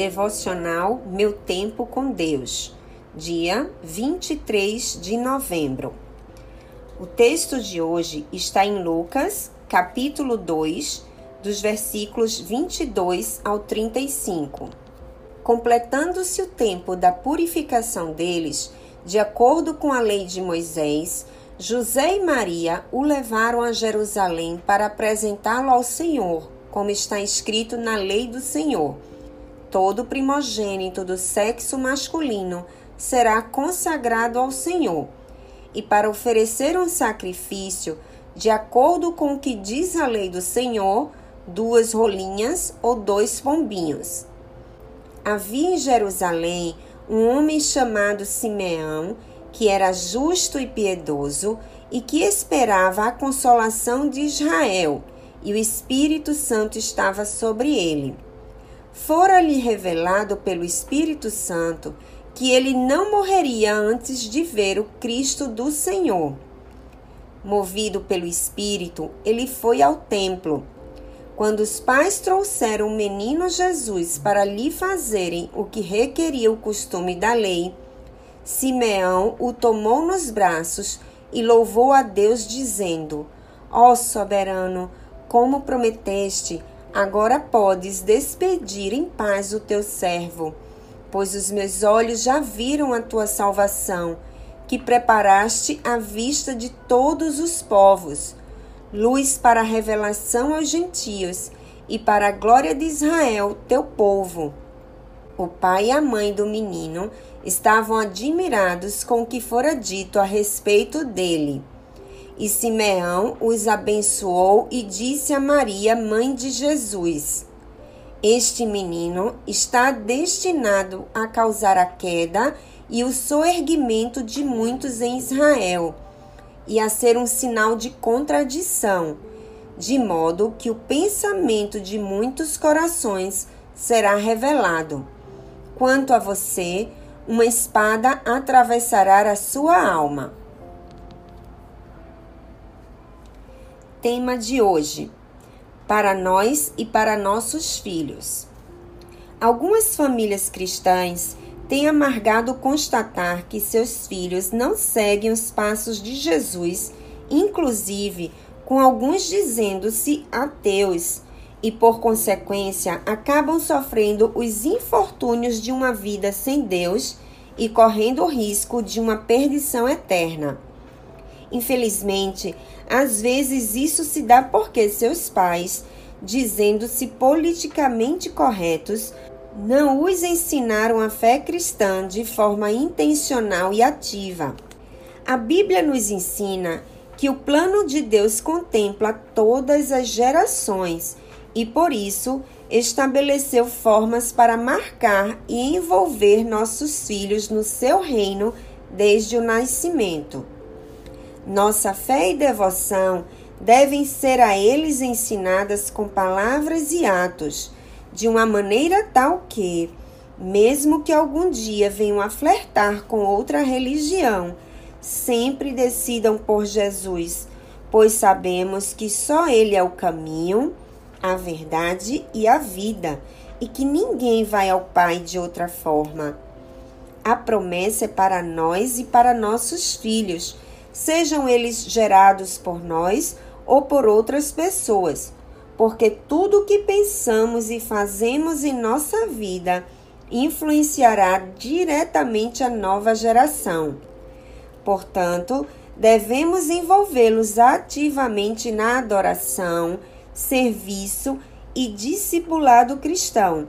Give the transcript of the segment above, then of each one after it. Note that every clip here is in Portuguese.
Devocional Meu Tempo com Deus, dia 23 de novembro. O texto de hoje está em Lucas, capítulo 2, dos versículos 22 ao 35. Completando-se o tempo da purificação deles, de acordo com a lei de Moisés, José e Maria o levaram a Jerusalém para apresentá-lo ao Senhor, como está escrito na lei do Senhor. Todo primogênito do sexo masculino será consagrado ao Senhor, e para oferecer um sacrifício, de acordo com o que diz a lei do Senhor, duas rolinhas ou dois pombinhos. Havia em Jerusalém um homem chamado Simeão, que era justo e piedoso e que esperava a consolação de Israel, e o Espírito Santo estava sobre ele. Fora-lhe revelado pelo Espírito Santo que ele não morreria antes de ver o Cristo do Senhor. Movido pelo Espírito, ele foi ao templo quando os pais trouxeram o menino Jesus para lhe fazerem o que requeria o costume da lei, Simeão o tomou nos braços e louvou a Deus, dizendo: Ó soberano, como prometeste, agora podes despedir em paz o teu servo, pois os meus olhos já viram a tua salvação, que preparaste à vista de todos os povos luz para a revelação aos gentios e para a glória de Israel, teu povo. O pai e a mãe do menino estavam admirados com o que fora dito a respeito dele. E Simeão os abençoou e disse a Maria, mãe de Jesus: Este menino está destinado a causar a queda e o soerguimento de muitos em Israel e a ser um sinal de contradição, de modo que o pensamento de muitos corações será revelado. Quanto a você, uma espada atravessará a sua alma. Tema de hoje: Para nós e para nossos filhos. Algumas famílias cristãs tem amargado constatar que seus filhos não seguem os passos de Jesus, inclusive com alguns dizendo-se ateus, e por consequência acabam sofrendo os infortúnios de uma vida sem Deus e correndo o risco de uma perdição eterna. Infelizmente, às vezes isso se dá porque seus pais, dizendo-se politicamente corretos, não os ensinaram a fé cristã de forma intencional e ativa. A Bíblia nos ensina que o plano de Deus contempla todas as gerações e, por isso, estabeleceu formas para marcar e envolver nossos filhos no seu reino desde o nascimento. Nossa fé e devoção devem ser a eles ensinadas com palavras e atos de uma maneira tal que, mesmo que algum dia venham a flertar com outra religião, sempre decidam por Jesus, pois sabemos que só Ele é o caminho, a verdade e a vida, e que ninguém vai ao Pai de outra forma. A promessa é para nós e para nossos filhos, sejam eles gerados por nós ou por outras pessoas porque tudo o que pensamos e fazemos em nossa vida influenciará diretamente a nova geração. Portanto, devemos envolvê-los ativamente na adoração, serviço e discipulado cristão.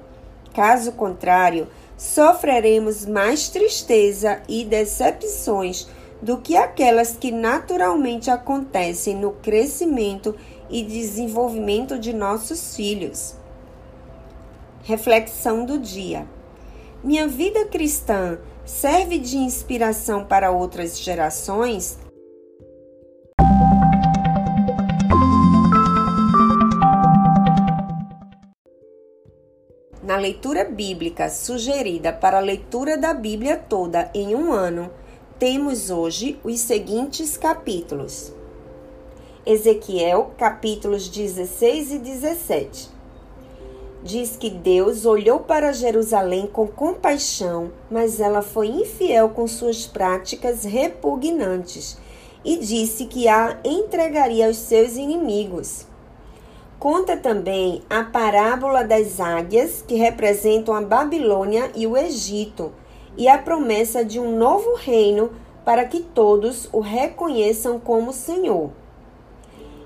Caso contrário, sofreremos mais tristeza e decepções do que aquelas que naturalmente acontecem no crescimento e desenvolvimento de nossos filhos. Reflexão do dia: Minha vida cristã serve de inspiração para outras gerações? Na leitura bíblica sugerida para a leitura da Bíblia toda em um ano, temos hoje os seguintes capítulos. Ezequiel, capítulos 16 e 17. diz que Deus olhou para Jerusalém com compaixão, mas ela foi infiel com suas práticas repugnantes e disse que a entregaria aos seus inimigos. Conta também a parábola das águias, que representam a Babilônia e o Egito, e a promessa de um novo reino para que todos o reconheçam como Senhor.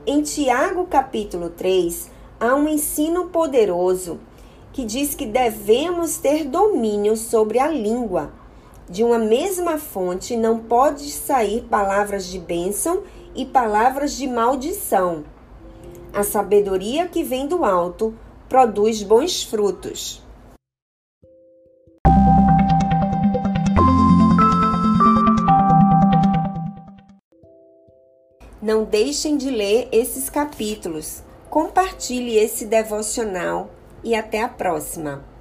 Em Tiago capítulo 3, há um ensino poderoso que diz que devemos ter domínio sobre a língua. De uma mesma fonte não pode sair palavras de bênção e palavras de maldição. A sabedoria que vem do alto produz bons frutos. Não deixem de ler esses capítulos. Compartilhe esse devocional e até a próxima.